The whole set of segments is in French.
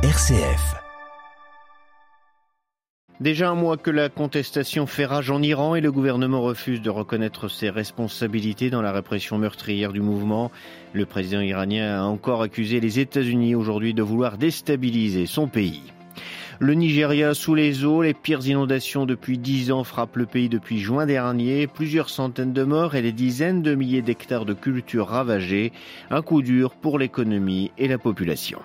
RCF. Déjà un mois que la contestation fait rage en Iran et le gouvernement refuse de reconnaître ses responsabilités dans la répression meurtrière du mouvement. Le président iranien a encore accusé les États-Unis aujourd'hui de vouloir déstabiliser son pays. Le Nigeria sous les eaux, les pires inondations depuis dix ans frappent le pays depuis juin dernier, plusieurs centaines de morts et des dizaines de milliers d'hectares de cultures ravagées, un coup dur pour l'économie et la population.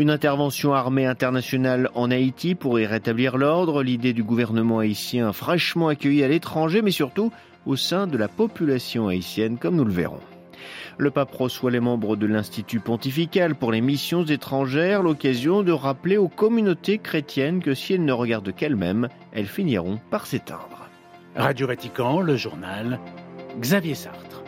Une intervention armée internationale en Haïti pourrait rétablir l'ordre, l'idée du gouvernement haïtien fraîchement accueilli à l'étranger, mais surtout au sein de la population haïtienne, comme nous le verrons. Le pape reçoit les membres de l'Institut pontifical pour les missions étrangères, l'occasion de rappeler aux communautés chrétiennes que si elles ne regardent qu'elles-mêmes, elles finiront par s'éteindre. Radio Vatican, le journal, Xavier Sartre.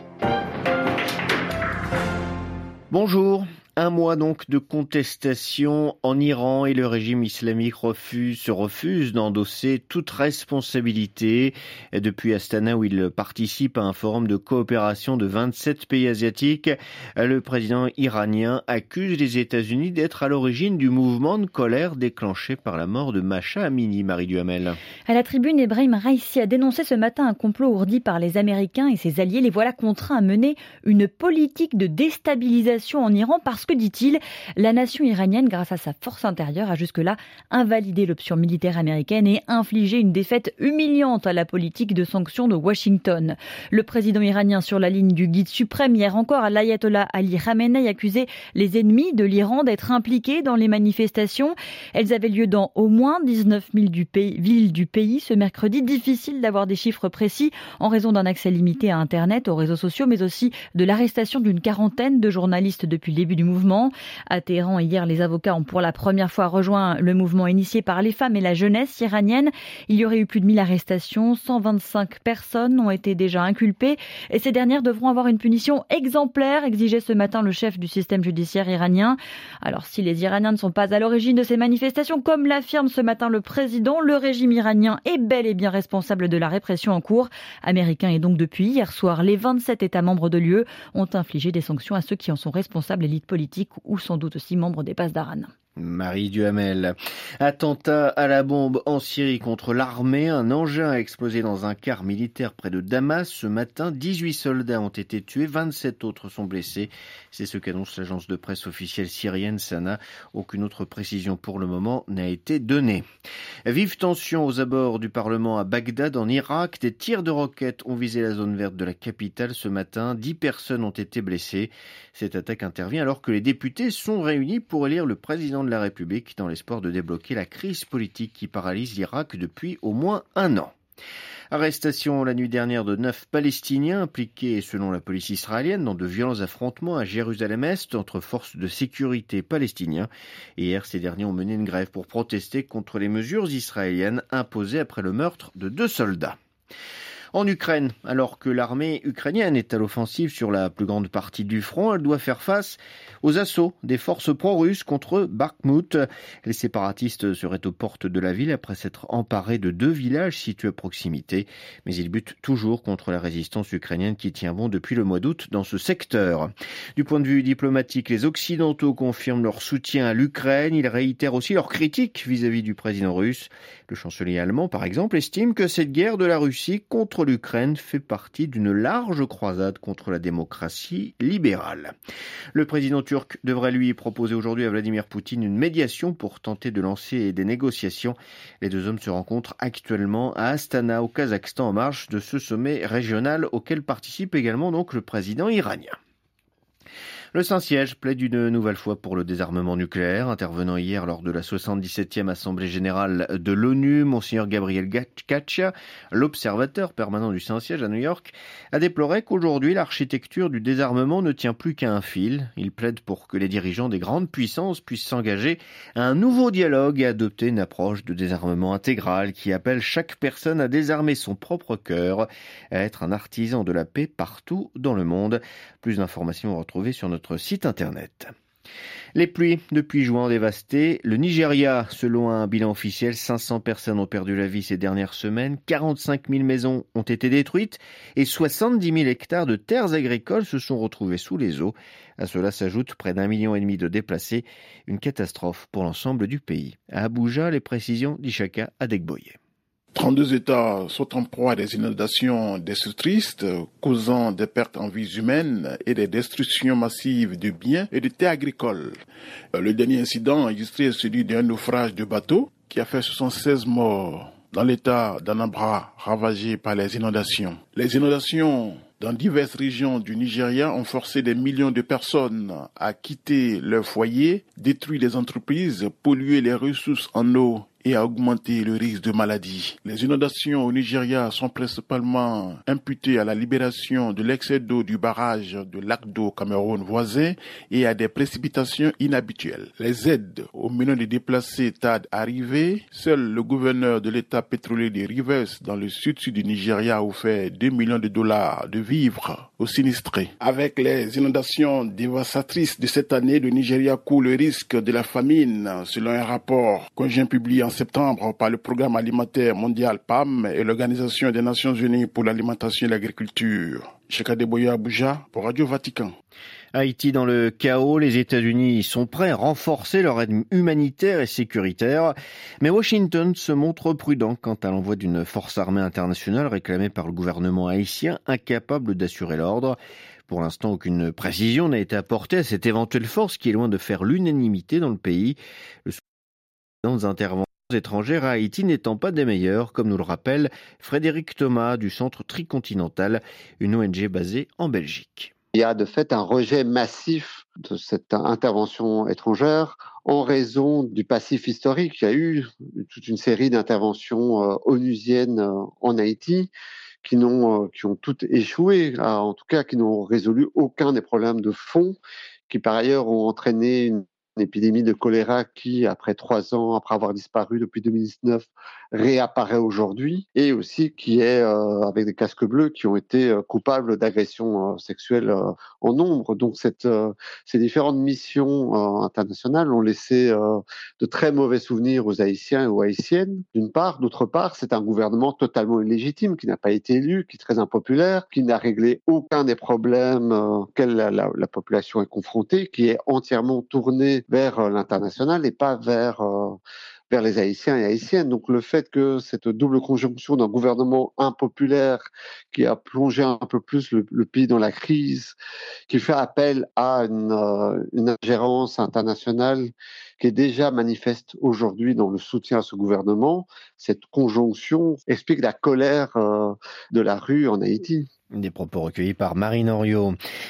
Bonjour. Un mois donc de contestation en Iran et le régime islamique refuse, se refuse d'endosser toute responsabilité. Depuis Astana où il participe à un forum de coopération de 27 pays asiatiques, le président iranien accuse les États-Unis d'être à l'origine du mouvement de colère déclenché par la mort de Macha Amini, Marie Duhamel. À la tribune, Ebrahim Raisi a dénoncé ce matin un complot ourdi par les Américains et ses alliés. Les voilà contraints à mener une politique de déstabilisation en Iran parce parce que, dit-il, la nation iranienne, grâce à sa force intérieure, a jusque-là invalidé l'option militaire américaine et infligé une défaite humiliante à la politique de sanctions de Washington. Le président iranien sur la ligne du guide suprême hier encore, l'ayatollah Ali Khamenei accusait les ennemis de l'Iran d'être impliqués dans les manifestations. Elles avaient lieu dans au moins 19 000 du pays, villes du pays ce mercredi. Difficile d'avoir des chiffres précis en raison d'un accès limité à Internet, aux réseaux sociaux, mais aussi de l'arrestation d'une quarantaine de journalistes depuis le début du mouvement mouvement. À Téhéran, hier, les avocats ont pour la première fois rejoint le mouvement initié par les femmes et la jeunesse iranienne. Il y aurait eu plus de 1000 arrestations, 125 personnes ont été déjà inculpées et ces dernières devront avoir une punition exemplaire, exigeait ce matin le chef du système judiciaire iranien. Alors si les Iraniens ne sont pas à l'origine de ces manifestations, comme l'affirme ce matin le président, le régime iranien est bel et bien responsable de la répression en cours. Américain et donc depuis hier soir, les 27 États membres de l'UE ont infligé des sanctions à ceux qui en sont responsables, l'élite politique ou sans doute aussi membre des passes d'Aran. Marie Duhamel. Attentat à la bombe en Syrie contre l'armée. Un engin a explosé dans un car militaire près de Damas. Ce matin, 18 soldats ont été tués, 27 autres sont blessés. C'est ce qu'annonce l'agence de presse officielle syrienne Sana. Aucune autre précision pour le moment n'a été donnée. Vive tension aux abords du Parlement à Bagdad en Irak. Des tirs de roquettes ont visé la zone verte de la capitale ce matin. 10 personnes ont été blessées. Cette attaque intervient alors que les députés sont réunis pour élire le président de la République dans l'espoir de débloquer la crise politique qui paralyse l'Irak depuis au moins un an. Arrestation la nuit dernière de neuf Palestiniens impliqués, selon la police israélienne, dans de violents affrontements à Jérusalem-Est entre forces de sécurité palestiniens. Hier, ces derniers ont mené une grève pour protester contre les mesures israéliennes imposées après le meurtre de deux soldats. En Ukraine, alors que l'armée ukrainienne est à l'offensive sur la plus grande partie du front, elle doit faire face aux assauts des forces pro-russes contre Bakhmut. Les séparatistes seraient aux portes de la ville après s'être emparés de deux villages situés à proximité, mais ils butent toujours contre la résistance ukrainienne qui tient bon depuis le mois d'août dans ce secteur. Du point de vue diplomatique, les Occidentaux confirment leur soutien à l'Ukraine. Ils réitèrent aussi leur critique vis-à-vis du président russe. Le chancelier allemand, par exemple, estime que cette guerre de la Russie contre l'Ukraine fait partie d'une large croisade contre la démocratie libérale. Le président turc devrait lui proposer aujourd'hui à Vladimir Poutine une médiation pour tenter de lancer des négociations. Les deux hommes se rencontrent actuellement à Astana, au Kazakhstan, en marge de ce sommet régional auquel participe également donc le président iranien. Le Saint-Siège plaide une nouvelle fois pour le désarmement nucléaire. Intervenant hier lors de la 77e Assemblée générale de l'ONU, Monseigneur Gabriel Katcha, l'observateur permanent du Saint-Siège à New York, a déploré qu'aujourd'hui l'architecture du désarmement ne tient plus qu'à un fil. Il plaide pour que les dirigeants des grandes puissances puissent s'engager à un nouveau dialogue et adopter une approche de désarmement intégral qui appelle chaque personne à désarmer son propre cœur, à être un artisan de la paix partout dans le monde. Plus d'informations retrouvées sur notre site internet. Les pluies depuis juin ont dévasté le Nigeria. Selon un bilan officiel, 500 personnes ont perdu la vie ces dernières semaines, 45 000 maisons ont été détruites et 70 000 hectares de terres agricoles se sont retrouvés sous les eaux. À cela s'ajoute près d'un million et demi de déplacés, une catastrophe pour l'ensemble du pays. À Abuja, les précisions d'Ishaka Adegboye. 32 États sont en proie à des inondations destructrices, causant des pertes en vies humaines et des destructions massives de biens et de terres agricoles. Le dernier incident enregistré est celui d'un naufrage de bateau qui a fait 76 morts dans l'état d'Anambra ravagé par les inondations. Les inondations dans diverses régions du Nigeria ont forcé des millions de personnes à quitter leur foyer, détruit les entreprises, pollué les ressources en eau et à augmenter le risque de maladie. Les inondations au Nigeria sont principalement imputées à la libération de l'excès d'eau du barrage de lac d'eau Cameroun voisin et à des précipitations inhabituelles. Les aides aux millions de déplacés tardent à arriver. Seul le gouverneur de l'état pétrolier de Rivers dans le sud-sud du Nigeria a offert 2 millions de dollars de vivres aux sinistrés. Avec les inondations dévastatrices de cette année, le Nigeria court le risque de la famine selon un rapport conjoint publié en septembre par le Programme alimentaire mondial PAM et l'Organisation des Nations Unies pour l'alimentation et l'agriculture. Chekadeboye Abuja pour Radio Vatican. Haïti dans le chaos, les États-Unis sont prêts à renforcer leur aide humanitaire et sécuritaire, mais Washington se montre prudent quant à l'envoi d'une force armée internationale réclamée par le gouvernement haïtien, incapable d'assurer l'ordre. Pour l'instant, aucune précision n'a été apportée à cette éventuelle force qui est loin de faire l'unanimité dans le pays. Le interventions étrangères à Haïti n'étant pas des meilleures, comme nous le rappelle Frédéric Thomas du Centre Tricontinental, une ONG basée en Belgique. Il y a de fait un rejet massif de cette intervention étrangère en raison du passif historique. Il y a eu toute une série d'interventions euh, onusiennes euh, en Haïti qui, n'ont, euh, qui ont toutes échoué, en tout cas qui n'ont résolu aucun des problèmes de fond, qui par ailleurs ont entraîné une une épidémie de choléra qui, après trois ans, après avoir disparu depuis 2019, réapparaît aujourd'hui, et aussi qui est euh, avec des casques bleus qui ont été euh, coupables d'agressions euh, sexuelles en nombre. Donc cette, ces différentes missions internationales ont laissé de très mauvais souvenirs aux Haïtiens et aux Haïtiennes, d'une part. D'autre part, c'est un gouvernement totalement illégitime, qui n'a pas été élu, qui est très impopulaire, qui n'a réglé aucun des problèmes auxquels la, la, la population est confrontée, qui est entièrement vers euh, l'international et pas vers euh, vers les Haïtiens et Haïtiennes. Donc le fait que cette double conjonction d'un gouvernement impopulaire qui a plongé un peu plus le, pays dans la crise, qui fait appel à une, euh, une, ingérence internationale qui est déjà manifeste aujourd'hui dans le soutien à ce gouvernement, cette conjonction explique la colère de la rue en Haïti. Des propos recueillis par Marine.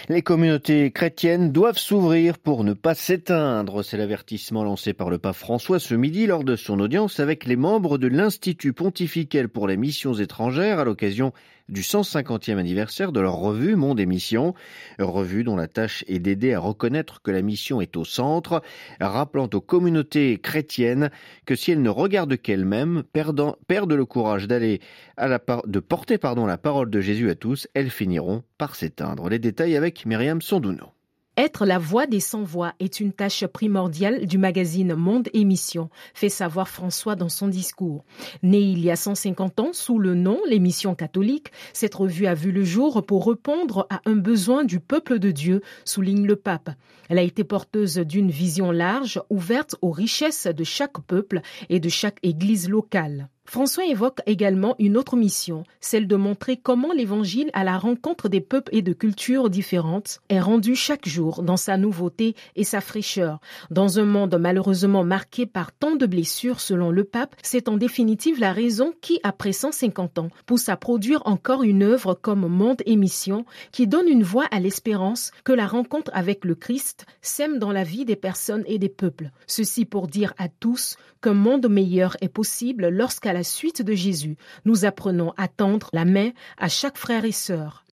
Les communautés chrétiennes doivent s'ouvrir pour ne pas s'éteindre. C'est l'avertissement lancé par le pape François ce midi lors de son audience avec les membres de l'Institut pontifical pour les missions étrangères à l'occasion du 150e anniversaire de leur revue Monde et Mission, revue dont la tâche est d'aider à reconnaître que la mission est au centre, rappelant aux communautés chrétiennes que si elles ne regardent qu'elles-mêmes, perdent le courage d'aller de porter pardon la parole de Jésus à tous, elles finiront par s'éteindre. Les détails avec Myriam Sondouno. Être la voix des sans-voix est une tâche primordiale du magazine Monde Émission, fait savoir François dans son discours. Né il y a 150 ans sous le nom L'émission catholique, cette revue a vu le jour pour répondre à un besoin du peuple de Dieu, souligne le pape. Elle a été porteuse d'une vision large, ouverte aux richesses de chaque peuple et de chaque église locale. François évoque également une autre mission, celle de montrer comment l'Évangile à la rencontre des peuples et de cultures différentes est rendu chaque jour dans sa nouveauté et sa fraîcheur. Dans un monde malheureusement marqué par tant de blessures selon le pape, c'est en définitive la raison qui, après 150 ans, pousse à produire encore une œuvre comme Monde et Mission qui donne une voix à l'espérance que la rencontre avec le Christ sème dans la vie des personnes et des peuples. Ceci pour dire à tous qu'un monde meilleur est possible lorsqu'à suite de Jésus, nous apprenons à tendre la main à chaque frère et sœur.